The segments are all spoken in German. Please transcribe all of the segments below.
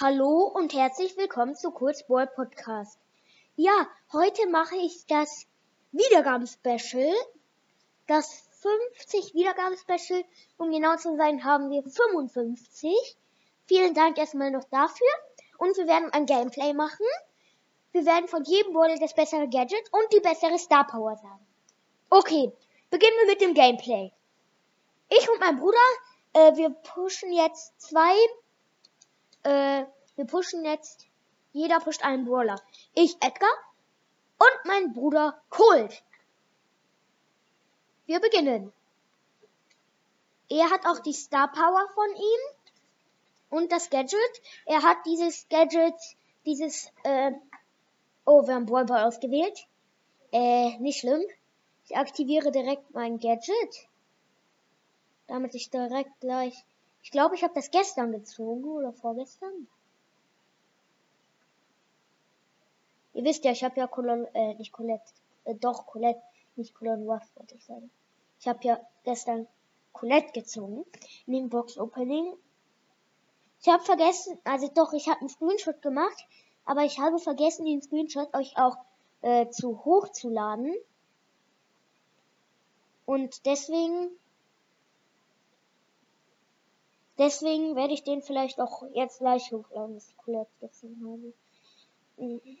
Hallo und herzlich willkommen zu Kurzball Podcast. Ja, heute mache ich das Wiedergaben-Special. Das 50 Wiedergaben-Special. Um genau zu sein, haben wir 55. Vielen Dank erstmal noch dafür. Und wir werden ein Gameplay machen. Wir werden von jedem Ball das bessere Gadget und die bessere Star Power sagen. Okay, beginnen wir mit dem Gameplay. Ich und mein Bruder, äh, wir pushen jetzt zwei äh, wir pushen jetzt, jeder pusht einen Brawler. Ich Edgar und mein Bruder Colt. Wir beginnen. Er hat auch die Star Power von ihm und das Gadget. Er hat dieses Gadget, dieses, äh, oh, wir haben Brawlball ausgewählt. Äh, nicht schlimm. Ich aktiviere direkt mein Gadget. Damit ich direkt gleich ich glaube, ich habe das gestern gezogen oder vorgestern. Ihr wisst ja, ich habe ja Colon, äh, nicht Colette, äh, doch Colette, nicht Colonne Ruff, wollte ich sagen. Ich habe ja gestern Colette gezogen in dem Box Opening. Ich habe vergessen, also doch, ich habe einen Screenshot gemacht, aber ich habe vergessen, den Screenshot euch auch äh, zu hochzuladen. Und deswegen Deswegen werde ich den vielleicht auch jetzt gleich hochladen, dass ich Colette gezogen habe. Mhm.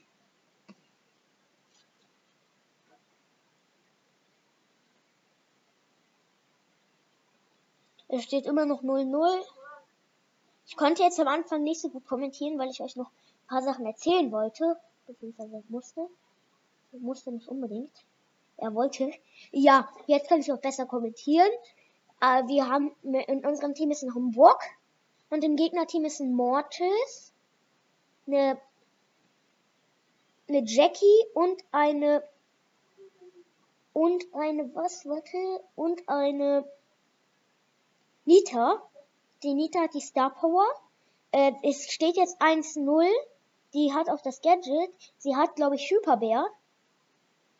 Es steht immer noch 0-0. Ich konnte jetzt am Anfang nicht so gut kommentieren, weil ich euch noch ein paar Sachen erzählen wollte. Beziehungsweise musste. Ich musste nicht unbedingt. Er wollte. Ja, jetzt kann ich auch besser kommentieren. Äh, wir haben, in unserem Team ist ein Hamburg und im Gegnerteam ist ein Mortis, eine, eine Jackie und eine, und eine, was, warte, und eine Nita. Die Nita hat die Star Power. Äh, es steht jetzt 1-0. Die hat auch das Gadget. Sie hat, glaube ich, Hyperbär.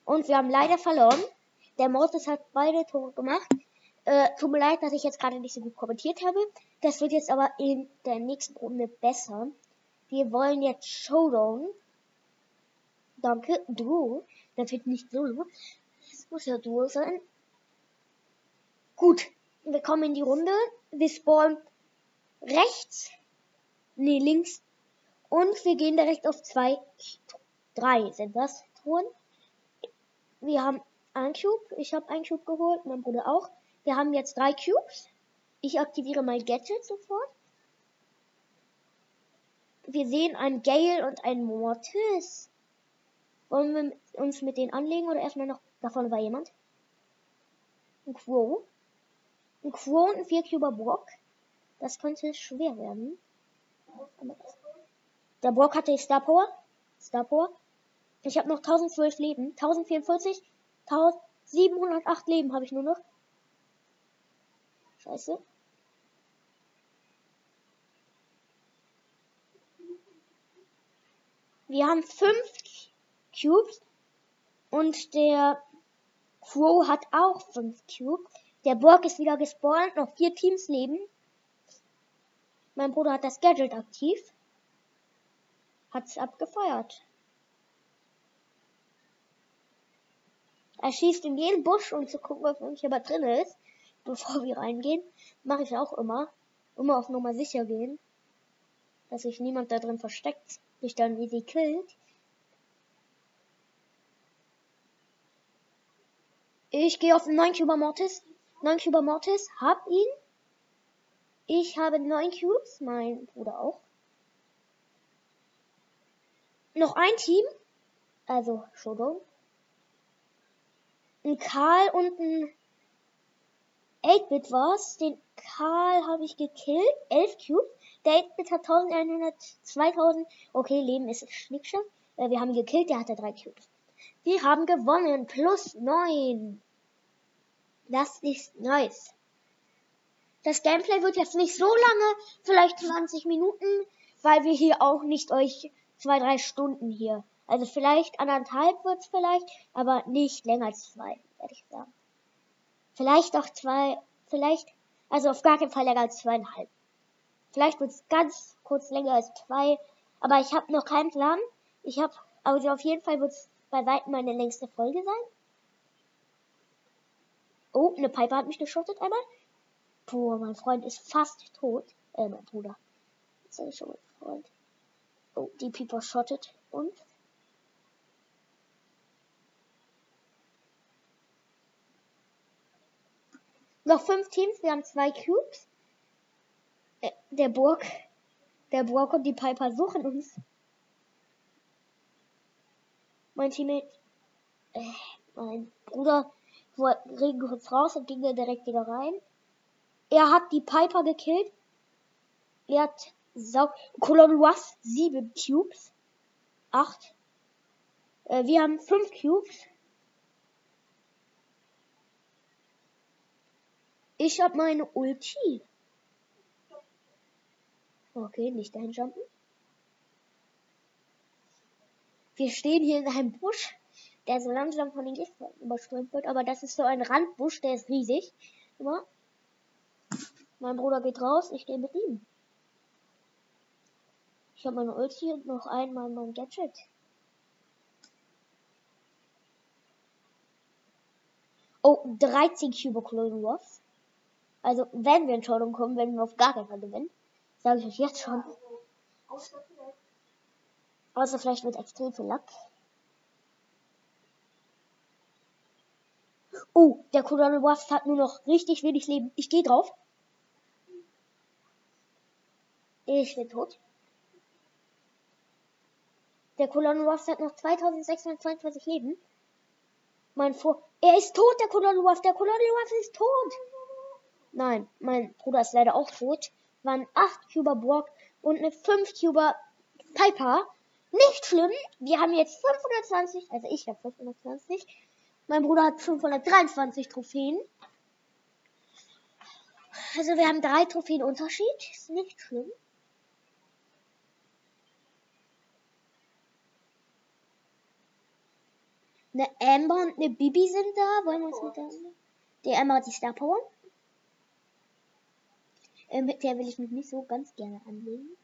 Und wir haben leider verloren. Der Mortis hat beide Tore gemacht. Äh, tut mir leid, dass ich jetzt gerade nicht so gut kommentiert habe. Das wird jetzt aber in der nächsten Runde besser. Wir wollen jetzt Showdown. Danke, Duo. Das wird nicht Solo. Es muss ja Duo sein. Gut, wir kommen in die Runde. Wir spawnen rechts. Nee, links. Und wir gehen direkt auf zwei, drei sind das Truhen. Wir haben ein Cube. Ich habe ein Cube geholt, mein Bruder auch. Wir haben jetzt drei Cubes. Ich aktiviere mein Gadget sofort. Wir sehen ein Gale und ein Mortis. Wollen wir uns mit denen anlegen oder erstmal noch, da vorne war jemand? Ein Quo. Ein Quo und ein 4-Cuber Brock. Das könnte schwer werden. Der Brock hatte Star Power. Star Power. Ich habe noch 1012 Leben. 1044. 1708 Leben habe ich nur noch. Scheiße. Wir haben fünf Cubes und der Crow hat auch fünf Cubes. Der Borg ist wieder gespawnt, noch vier Teams leben. Mein Bruder hat das Gadget aktiv. Hat's abgefeuert. Er schießt in jeden Busch, um zu gucken, ob irgendjemand drin ist bevor wir reingehen. Mache ich auch immer. Immer auf Nummer sicher gehen. Dass sich niemand da drin versteckt. Sich dann easy killt. Ich gehe auf den 9 Cuber Mortis. 9 Cuber Mortis. Hab ihn. Ich habe 9 Cubes. Mein Bruder auch. Noch ein Team. Also Showdown. Ein Karl und ein 8-Bit war's. Den Karl habe ich gekillt. 11 Cubes. Der 8-Bit hat 1100, 2000. Okay, Leben ist Schnickscher. Äh, wir haben gekillt, der hatte 3 Cubes. Wir haben gewonnen. Plus 9. Das ist nice. Das Gameplay wird jetzt nicht so lange, vielleicht 20 Minuten, weil wir hier auch nicht euch zwei, drei Stunden hier. Also vielleicht anderthalb wird's vielleicht, aber nicht länger als zwei, werde ich sagen. Vielleicht auch zwei, vielleicht, also auf gar keinen Fall länger als zweieinhalb. Vielleicht wird es ganz kurz länger als zwei. Aber ich habe noch keinen Plan. Ich habe, also auf jeden Fall wird es bei weitem meine längste Folge sein. Oh, eine Piper hat mich geschottet einmal. Boah, mein Freund ist fast tot. Äh, mein Bruder. Sag ich schon mein Freund. Oh, die Piper schottet uns. Noch fünf Teams, wir haben zwei Cubes. Äh, der Burg, der Burg und die Piper suchen uns. Mein Teammate, äh, mein Bruder ging kurz raus und ging dann direkt wieder rein. Er hat die Piper gekillt. Er hat Sau Colon was sieben Cubes. Acht. Äh, wir haben fünf Cubes. Ich habe meine Ulti. Okay, nicht dahin jumpen. Wir stehen hier in einem Busch, der so langsam von den Gegnern überströmt wird, aber das ist so ein Randbusch, der ist riesig. Immer. Mein Bruder geht raus, ich gehe mit ihm. Ich habe meine Ulti und noch einmal mein Gadget. Oh, 13 Cube Clone Wars. Also, wenn wir in Showdown kommen, werden wir auf gar keinen Fall gewinnen. Sage ich euch jetzt schon. Außer vielleicht mit extrem viel Lack. Oh, der Colonel Wasp hat nur noch richtig wenig Leben. Ich gehe drauf. Ich bin tot. Der Colonel Wasp hat noch 2622 Leben. Mein Vor... Er ist tot, der Colonel Wasp. Der Colonel Wasp ist tot. Nein, mein Bruder ist leider auch tot. Waren 8 Cuber Burg und eine 5 Cuber Piper. Nicht schlimm. Wir haben jetzt 520, also ich habe 520. Mein Bruder hat 523 Trophäen. Also wir haben drei Trophäen Unterschied. Ist nicht schlimm. Eine Amber und eine Bibi sind da. Wollen wir uns mit der... Die Amber hat die Star Power. Äh, mit der will ich mich nicht so ganz gerne anlegen.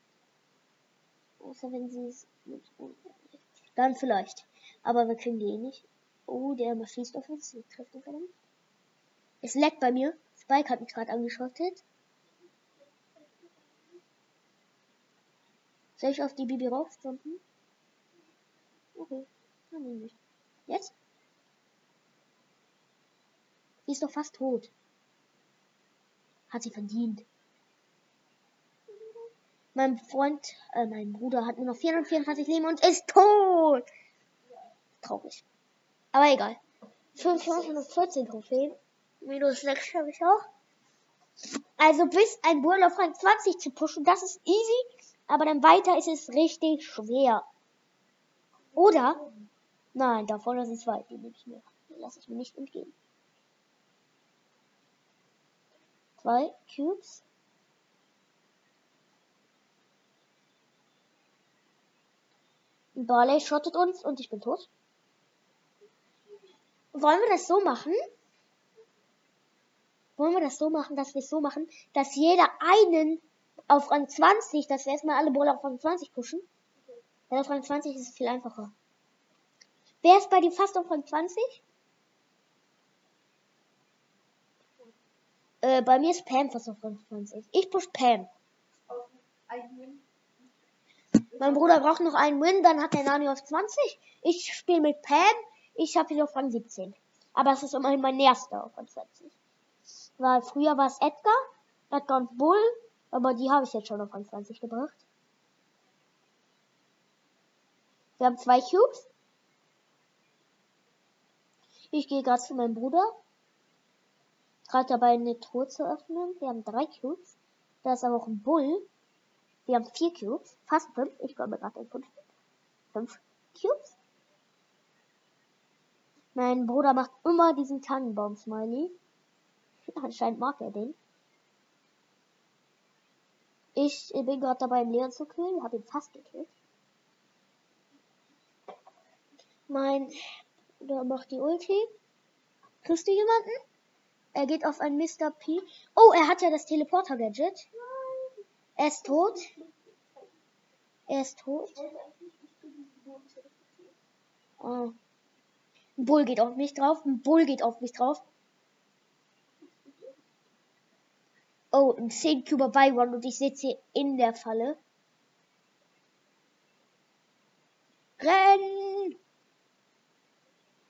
Außer wenn sie es mit Dann vielleicht. Aber wir kriegen die eh nicht. Oh, der schießt auf uns. Sie trifft ihn verdammt. Es leckt bei mir. Spike hat mich gerade angeschottet. Soll ich auf die Bibi raufjumpen? Okay, dann nehme ich. Jetzt? Sie ist doch fast tot. Hat sie verdient. Mein Freund, äh, mein Bruder hat nur noch 424 Leben und ist tot. Traurig. Aber egal. 514 Trophäen. Minus 6 habe ich auch. Also bis ein Bull auf Rang 20 zu pushen, das ist easy. Aber dann weiter ist es richtig schwer. Oder? Nein, da vorne sind zwei. Die nehme ich mir. Die lasse ich mir nicht entgehen. Zwei Cubes. Barley schottet uns und ich bin tot. Wollen wir das so machen? Wollen wir das so machen, dass wir es so machen, dass jeder einen auf Rang 20, dass wir erstmal alle Brawler auf Rang 20 pushen? Weil auf Rang 20 ist es viel einfacher. Wer ist bei dir fast auf Rang 20? Äh, bei mir ist Pam fast auf Rang 20. Ich push Pam. Mein Bruder braucht noch einen Win, dann hat der Nani auf 20. Ich spiele mit Pam. Ich habe ihn auf Rang 17. Aber es ist immerhin mein erster auf Rang 20. Weil früher war es Edgar, Edgar und Bull, aber die habe ich jetzt schon auf Rang 20 gebracht. Wir haben zwei Cubes. Ich gehe gerade zu meinem Bruder. Gerade dabei eine Truhe zu öffnen. Wir haben drei Cubes. Da ist aber auch ein Bull. Wir haben vier Cubes. Fast fünf. Ich glaube gerade ein fünf. Fünf Cubes. Mein Bruder macht immer diesen Tannenbaum-Smiley. Anscheinend mag er den. Ich bin gerade dabei, einen Leon zu killen. Habe ihn fast gekillt. Mein Bruder macht die Ulti. Kriegst du jemanden? Er geht auf ein Mr. P. Oh, er hat ja das Teleporter-Gadget. Er ist tot. Er ist tot. Oh. Ein Bull geht auf mich drauf. Ein Bull geht auf mich drauf. Oh, ein 10 Cuber Byron und ich sitze in der Falle. Renn!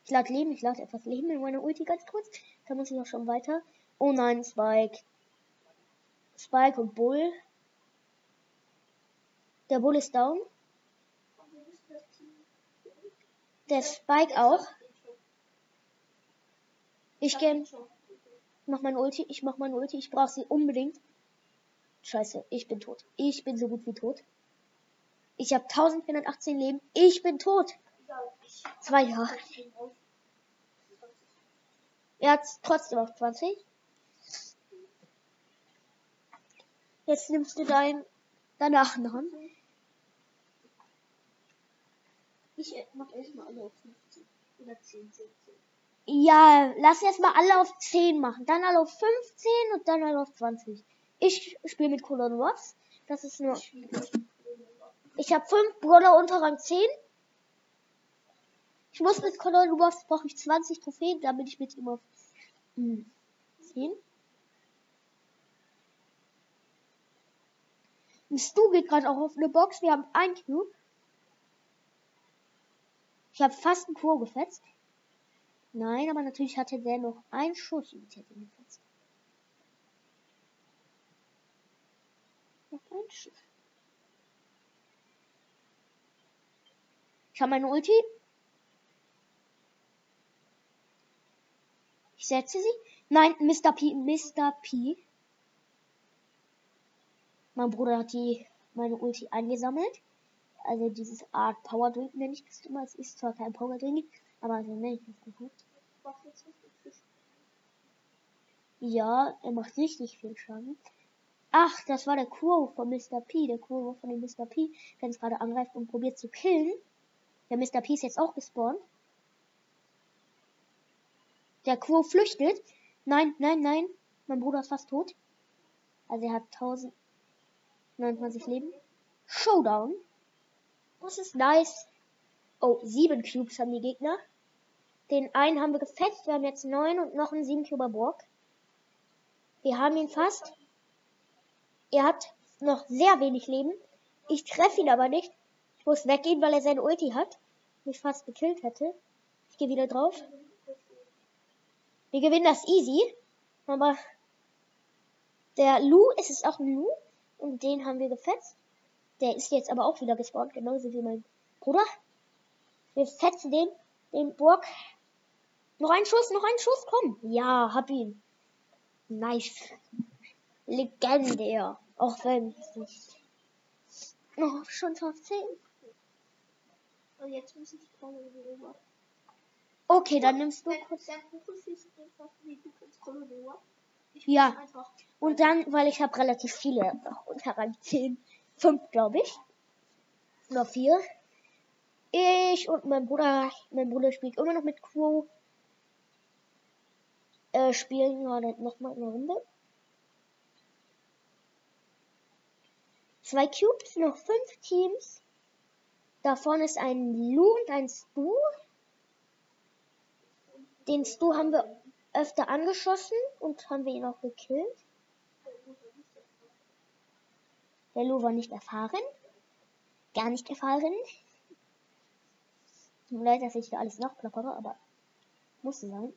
Ich lade Leben, ich lade etwas Leben in meiner Ulti ganz kurz. Da muss ich auch schon weiter. Oh nein, Spike. Spike und Bull. Der Bull ist down. Der Spike auch. Ich geh. Mach mein Ulti, ich mach mein Ulti, ich brauche sie unbedingt. Scheiße, ich bin tot. Ich bin so gut wie tot. Ich habe 1418 Leben. Ich bin tot. Zwei Jahre. Er hat trotzdem auf 20. Jetzt nimmst du dein danach noch. Ich mach erstmal alle auf 15 oder 10, 10, 10. Ja, lass erst mal alle auf 10 machen. Dann alle auf 15 und dann alle auf 20. Ich spiele mit Colon Ruffs. Das ist nur. Ich habe 5 Brawler unter Rang 10. Ich muss mit Colon Ruffs brauche ich 20 Trophäen, damit ich mit ihm auf hm, 10. Stu geht gerade auch auf eine Box. Wir haben ein Cube. Ich habe fast einen Kur gefetzt. Nein, aber natürlich hatte der noch einen Schuss und ich hätte ihn gefetzt. Noch ein Schuss. Ich habe meine Ulti. Ich setze sie. Nein, Mr. P. Mr. P. Mein Bruder hat die meine Ulti eingesammelt. Also dieses Art Power Drink nenne ich das immer. Es ist zwar kein Power Drink, aber so nenne ich das nicht. Ja, er macht richtig viel Schaden. Ach, das war der Crow von Mr. P. Der Crow von dem Mr. P, der uns gerade angreift und probiert zu killen. Der Mr. P ist jetzt auch gespawnt. Der Crow flüchtet. Nein, nein, nein. Mein Bruder ist fast tot. Also er hat 1029 Leben. Showdown. Das ist nice. Oh, sieben Cubes haben die Gegner. Den einen haben wir gefetzt. Wir haben jetzt neun und noch einen sieben Cuber Brock. Wir haben ihn fast. Er hat noch sehr wenig Leben. Ich treffe ihn aber nicht. Ich muss weggehen, weil er seine Ulti hat. Mich fast gekillt hätte. Ich gehe wieder drauf. Wir gewinnen das easy. Aber der Lu, es ist auch ein Lu. Und den haben wir gefetzt. Der ist jetzt aber auch wieder gespawnt, genauso wie mein Bruder. Wir fetzen den, den Burg. Noch ein Schuss, noch ein Schuss, komm. Ja, hab ihn. Nice. Legendär. Auch wenn es nicht. Oh, schon 15. Und jetzt muss ich Color War. Okay, dann nimmst du kurz. Ja. Und dann, weil ich habe relativ viele unter Rang 10. Fünf, glaube ich. Noch vier. Ich und mein Bruder, mein Bruder spielt immer noch mit Crow. Äh, spielen gerade nochmal eine Runde. Zwei Cubes, noch fünf Teams. Da vorne ist ein Lu und ein Stu. Den Stu haben wir öfter angeschossen und haben wir ihn auch gekillt. Der Lu war nicht erfahren. Gar nicht erfahren. Tut mir leid, dass ich hier alles nachplappere, aber musste sein.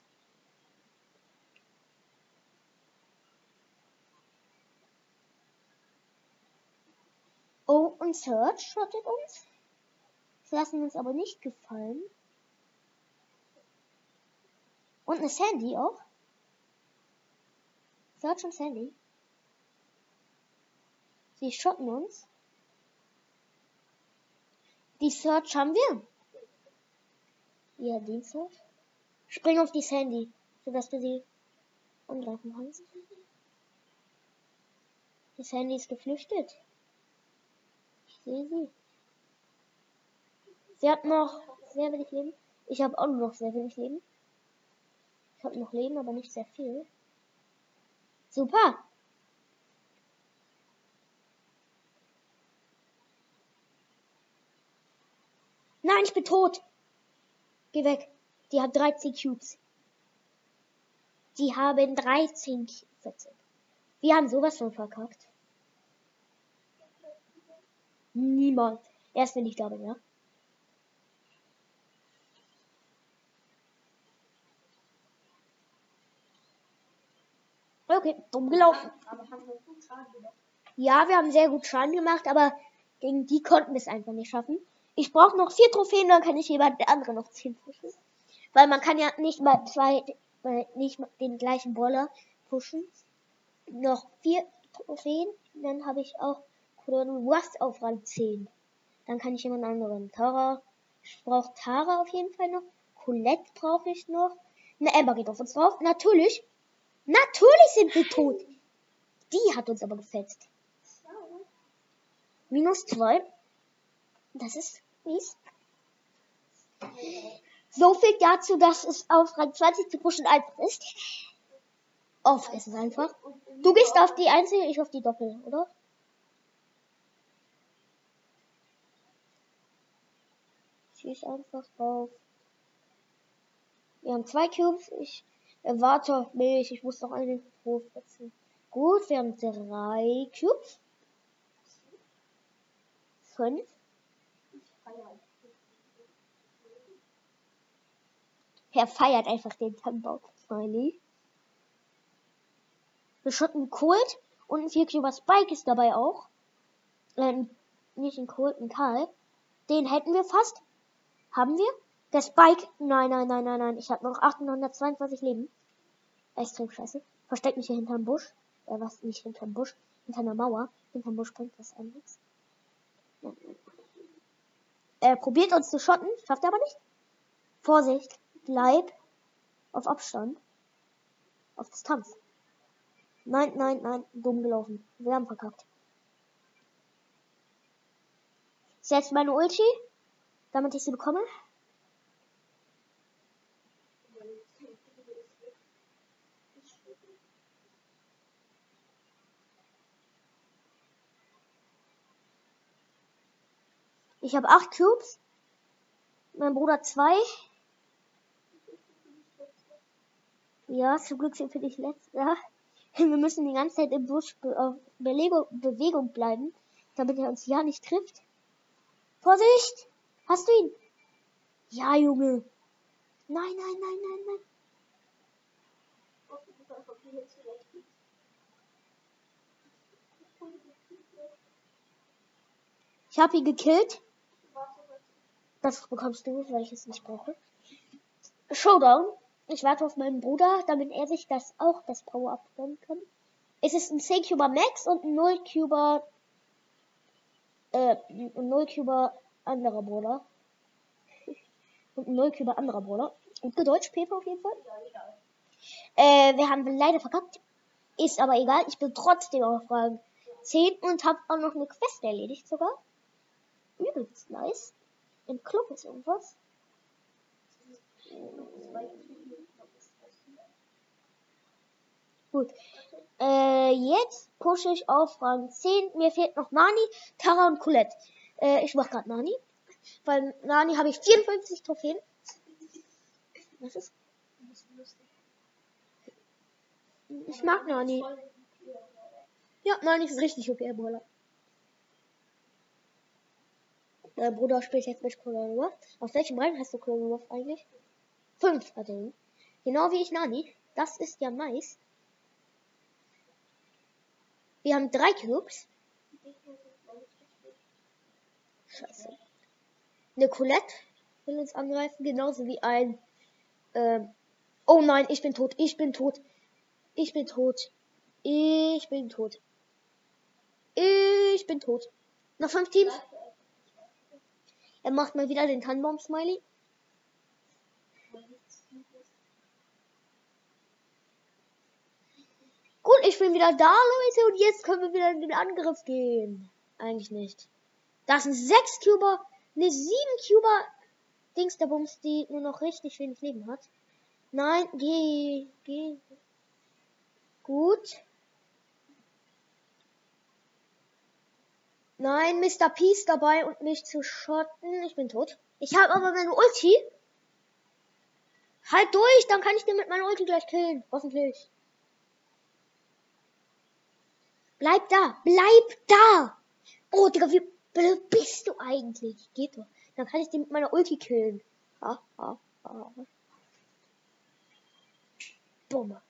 Oh, und Search schottet uns. Das lassen uns aber nicht gefallen. Und eine Sandy auch. Search und Sandy. Sie schotten uns. Die Search haben wir. Ja, den Search. Spring auf die Sandy, sodass du sie angreifen kannst. Die Sandy ist geflüchtet. Ich sehe sie. Sie hat noch sehr wenig Leben. Ich habe auch noch sehr wenig Leben. Ich habe noch Leben, aber nicht sehr viel. Super. Nein, ich bin tot. Geh weg. Die hat 13 Cubes. Die haben 13 Cubes. Wir haben sowas von verkackt. Niemand. Erst wenn ich bin, ja. Okay, dumm gelaufen. Haben. Ja, wir haben sehr gut Schaden gemacht, aber gegen die konnten wir es einfach nicht schaffen. Ich brauche noch vier Trophäen, dann kann ich jemand der andere noch zehn pushen. Weil man kann ja nicht mal zwei, äh, nicht mal den gleichen Brawler pushen. Noch vier Trophäen, dann habe ich auch was auf Rang 10. Dann kann ich jemand anderen. Tara, ich brauche Tara auf jeden Fall noch. Colette brauche ich noch. Eine Ember geht auf uns drauf. Natürlich. Natürlich sind wir tot. Die hat uns aber gefetzt. Minus zwei. Das ist mies. So viel dazu, dass es auf Rang 20 zu pushen einfach ist. Auf ist einfach. Du gehst auf die Einzel, ich auf die Doppel, oder? Schieß einfach drauf. Wir haben zwei Cubes. Ich erwarte mich. Ich muss noch einen vorsetzen. Gut, wir haben drei Cubes. Fünf. Er feiert einfach den Tannenbaum. Smiley. Wir schotten Colt und ein 4 Cuber Spike ist dabei auch. Äh, nicht ein Colt, ein Karl. Den hätten wir fast. Haben wir? Der Spike. Nein, nein, nein, nein, nein. Ich habe noch 822 Leben. Extrem scheiße. Versteck mich hier hinterm Busch. Äh, was? Nicht hinterm Busch. Hinter einer Mauer. Hinterm Busch bringt das an nichts. Er probiert uns zu schotten. Schafft er aber nicht. Vorsicht. Bleib auf Abstand. Auf Distanz. Nein, nein, nein. Dumm gelaufen. Wir haben verkackt. Setzt meine Ulti, damit ich sie bekomme. Ich habe acht Cubes. Mein Bruder zwei. Ja, zum Glück sind wir nicht letzter. Wir müssen die ganze Zeit im Busch be Belego Bewegung bleiben, damit er uns ja nicht trifft. Vorsicht! Hast du ihn? Ja, Junge. Nein, nein, nein, nein, nein. Ich habe ihn gekillt. Das bekommst du, weil ich es nicht brauche. Showdown. Ich warte auf meinen Bruder, damit er sich das auch das Power-Up gönnen kann. Es ist ein 10 Cuber Max und ein 0 Cuber äh, ein 0 Cuber anderer Bruder. Und ein 0 Cuber anderer Bruder. Und Deutsch Pepe auf jeden Fall. Äh, wir haben leider verkackt. Ist aber egal. Ich bin trotzdem auf Rang 10 und habe auch noch eine Quest erledigt sogar. Übelst nice. Im Club ist irgendwas. Gut. Äh, jetzt pushe ich auf Rang 10. Mir fehlt noch Nani, Tara und Colette. Äh, ich mach grad Nani. Weil Nani habe ich 54 Trophäen. Was ist? Ich mag Nani. Ja, Nani ist richtig okay, Brawler. Mein Bruder spielt jetzt mit Colonel Auf welchem Rang hast du Colonel eigentlich? Fünf er. Genau wie ich Nani. Das ist ja nice. Wir haben drei Cubes. Scheiße. Eine Colette will uns angreifen, genauso wie ein. Ähm, oh nein, ich bin tot, ich bin tot. Ich bin tot. Ich bin tot. Ich bin tot. Noch fünf Teams. Er macht mal wieder den Tannenbaum-Smiley. Ich bin wieder da, Leute, und jetzt können wir wieder in den Angriff gehen. Eigentlich nicht. Das sind sechs Cuber, eine sieben Cuber Dings der Bums, die nur noch richtig wenig Leben hat. Nein, geh, geh. Gut. Nein, Mr. P ist dabei und mich zu schotten. Ich bin tot. Ich habe aber meine Ulti. Halt durch, dann kann ich den mit meiner Ulti gleich killen. Hoffentlich. Bleib da, bleib da. Oh, Digga, wie blöd bist du eigentlich? Geht doch. Dann kann ich den mit meiner Ulti killen. Ha, ha, ha. Bombe.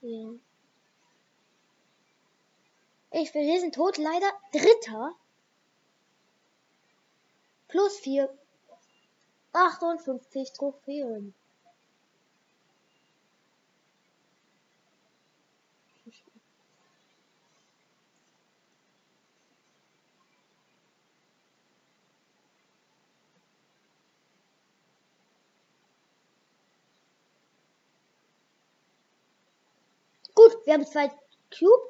Ja. Ich bin, wir sind tot, leider. Dritter. Plus vier. 58 Trophäen. Gut, wir haben zwei Cube.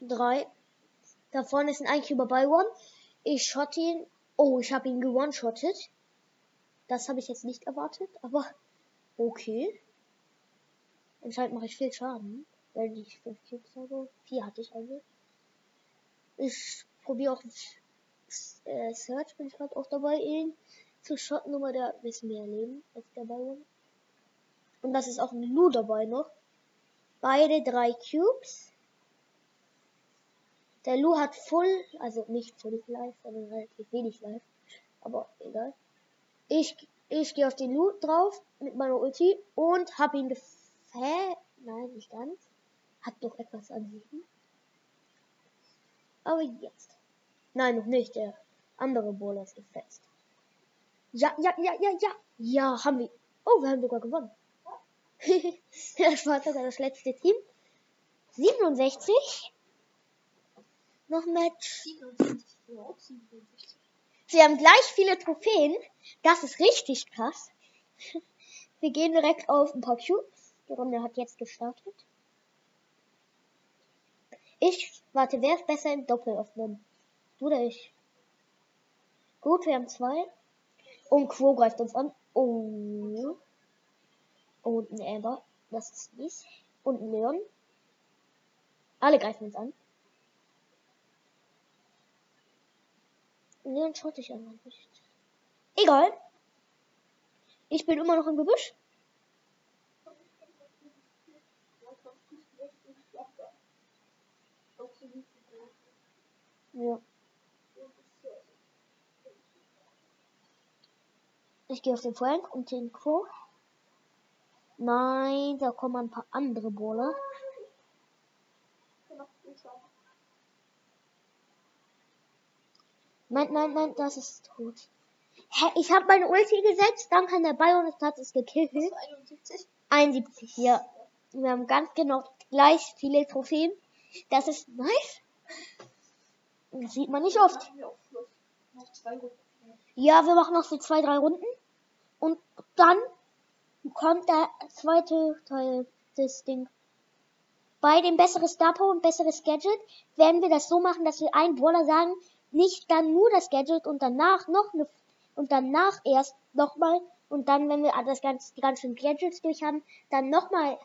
Drei. Da vorne ist ein Eincuber bei One. Ich shot ihn. Oh, ich habe ihn gewone-shottet. Das habe ich jetzt nicht erwartet, aber okay. Anscheinend mache ich viel Schaden, wenn ich fünf Cubes habe. Vier hatte ich also. Ich probiere auch äh, Search, bin ich gerade auch dabei, ihn zu shotten, aber der ist mehr Leben als der bei One. Und das ist auch ein Lu dabei noch. Beide drei Cubes. Der Lu hat Full, also nicht Full Life, sondern relativ wenig Life. Aber egal. Ich, ich gehe auf den Lu drauf mit meiner Ulti und hab ihn gefä... Nein, nicht ganz. Hat doch etwas an sich. Aber jetzt. Nein, noch nicht. Der andere Bowler ist gefetzt. Ja, ja, ja, ja, ja. Ja, haben wir. Oh, wir haben sogar gewonnen. das war das letzte Team. 67. Noch Match. 67. Ja, auch 67. Sie haben gleich viele Trophäen. Das ist richtig krass. Wir gehen direkt auf ein paar Cubes. Die Runde hat jetzt gestartet. Ich, warte, wer ist besser im Doppel öffnen? Du oder ich? Gut, wir haben zwei. Und Quo greift uns an. Oh. Und ein Amber. Das ist dies. Und ein Leon. Alle greifen uns an. Leon schaut dich einfach nicht. Egal. Ich bin immer noch im Gebüsch. Ja. Ich gehe auf den Frank und den Quo. Nein, da kommen ein paar andere Bowler. Nein, nein, nein, das ist tot. Hä, ich habe meine Ulti gesetzt, dann kann der und hat es gekillt. 71. 71, ja. Wir haben ganz genau gleich viele Trophäen. Das ist nice. Das sieht man nicht oft. Ja, wir machen noch so zwei, drei Runden. Und dann kommt der zweite Teil des Ding. Bei dem besseres Star Power und besseres Gadget werden wir das so machen, dass wir einen Brawler sagen, nicht dann nur das Gadget und danach noch eine und danach erst nochmal und dann, wenn wir das ganze, die ganzen Gadgets durch haben, dann nochmal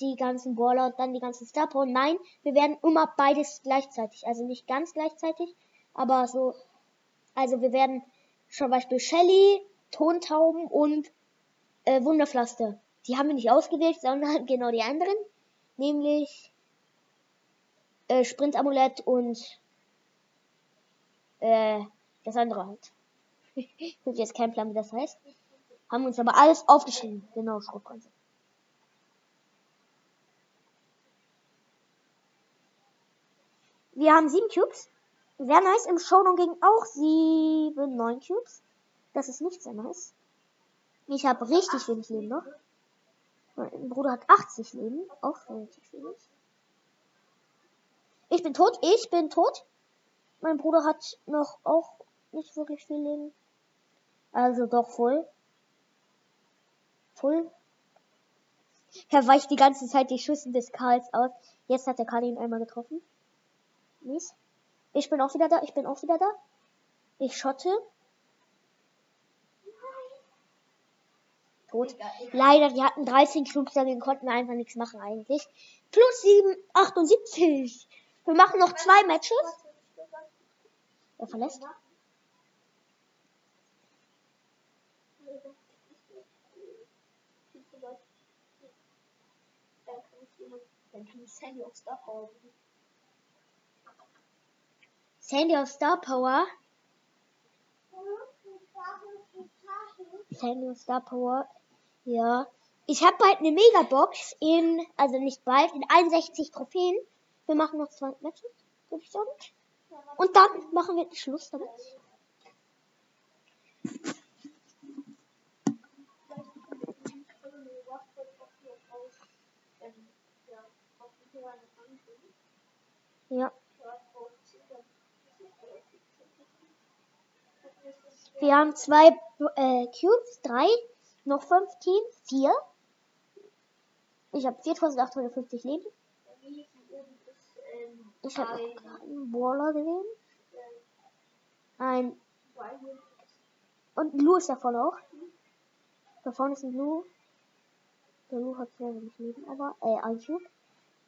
die ganzen Brawler und dann die ganzen Star Power. Nein, wir werden immer beides gleichzeitig. Also nicht ganz gleichzeitig, aber so. Also wir werden zum Beispiel Shelly, Tontauben und äh, Wunderpflaster. Die haben wir nicht ausgewählt, sondern genau die anderen. Nämlich äh, Sprintamulett und äh, das andere halt. Ich habe jetzt keinen Plan, wie das heißt. Haben uns aber alles aufgeschrieben. Genau, Schrotpreise. Wir haben sieben Cubes. Sehr nice. Im Showdown gingen auch sieben, neun Cubes. Das ist nicht sehr nice. Ich habe richtig wenig Leben noch. Mein Bruder hat 80 Leben. Auch relativ wenig. Ich bin tot. Ich bin tot. Mein Bruder hat noch auch nicht wirklich viel Leben. Also doch voll. Voll. Er weicht die ganze Zeit die Schüsse des Karls aus. Jetzt hat der Karl ihn einmal getroffen. Mies. Ich bin auch wieder da. Ich bin auch wieder da. Ich schotte. Tot. Leider, die hatten 13 Cubes, dagegen konnten wir einfach nichts machen eigentlich. Plus 7, 78. Wir machen noch zwei Matches. Er verlässt. Dann kann ich Sandy auf Star Power. Sandy auf Star Power. Sandy auf Star Power. Ja. Ich habe bald eine Megabox in, also nicht bald, in 61 Trophäen. Wir machen noch zwei Matches, würde ich sagen. Und dann machen wir Schluss damit. Ja. Wir haben zwei äh, Cubes, drei, noch fünf Teams, vier. Ich habe 4850 Leben. Ich habe einen Waller gesehen. Ein. Und Lou ist davon auch. Da vorne ist ein Lou. Der Lou hat sehr wenig Leben, aber. Äh, ein.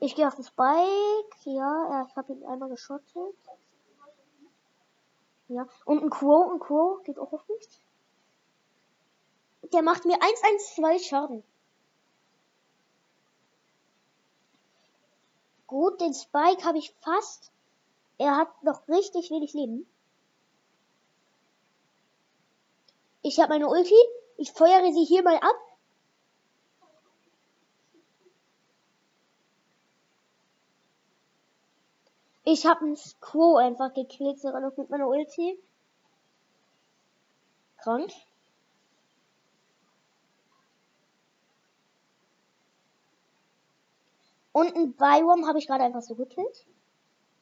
Ich gehe auf das Bike. Ja, ja ich habe ihn einmal geschottet. Ja. Und ein Crow, ein Crow geht auch auf mich. Der macht mir 112 Schaden. Gut, den Spike habe ich fast. Er hat noch richtig wenig Leben. Ich habe meine Ulti. Ich feuere sie hier mal ab. Ich habe einen Squo einfach gekillt, sogar noch mit meiner Ulti. Krank. Und ein Byron habe ich gerade einfach so gekillt.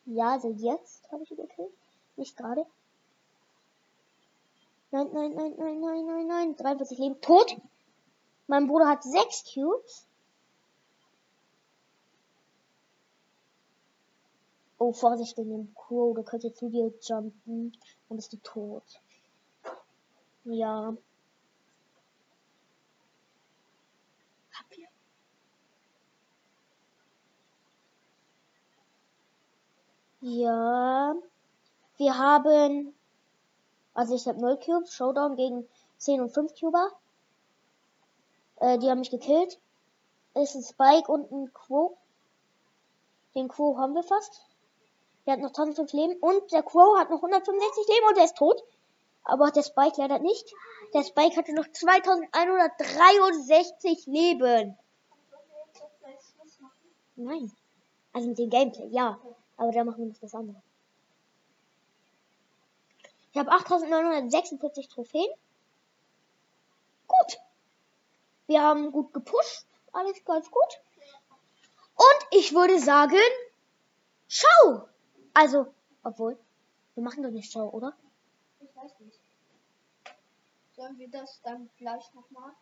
Ja, also jetzt habe ich ihn gekillt. Nicht gerade. Nein, nein, nein, nein, nein, nein, nein. 43 Leben. Tot. Mein Bruder hat 6 Cubes. Oh, Vorsicht wegen dem Crow. Der könnte zu dir jumpen. Dann bist du tot. Ja. Ja. Wir haben. Also ich habe 0 Cubes. Showdown gegen 10 und 5 Cuber. Äh, die haben mich gekillt. Ist ein Spike und ein Quo. Den Quo haben wir fast. Der hat noch 1005 Leben. Und der Quo hat noch 165 Leben und der ist tot. Aber der Spike leider nicht. Der Spike hatte noch 2163 Leben. Nein. Also mit dem Gameplay, ja. Aber da machen wir uns das andere. Ich habe 8946 Trophäen. Gut. Wir haben gut gepusht. Alles ganz gut. Und ich würde sagen, schau. Also, obwohl, wir machen doch nicht schau, oder? Ich weiß nicht. Sollen wir das dann gleich nochmal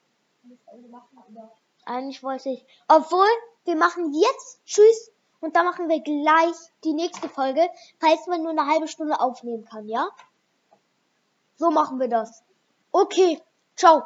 machen? Oder? Eigentlich wollte ich. Obwohl, wir machen jetzt Tschüss und dann machen wir gleich die nächste Folge, falls man nur eine halbe Stunde aufnehmen kann, ja? So machen wir das. Okay, ciao.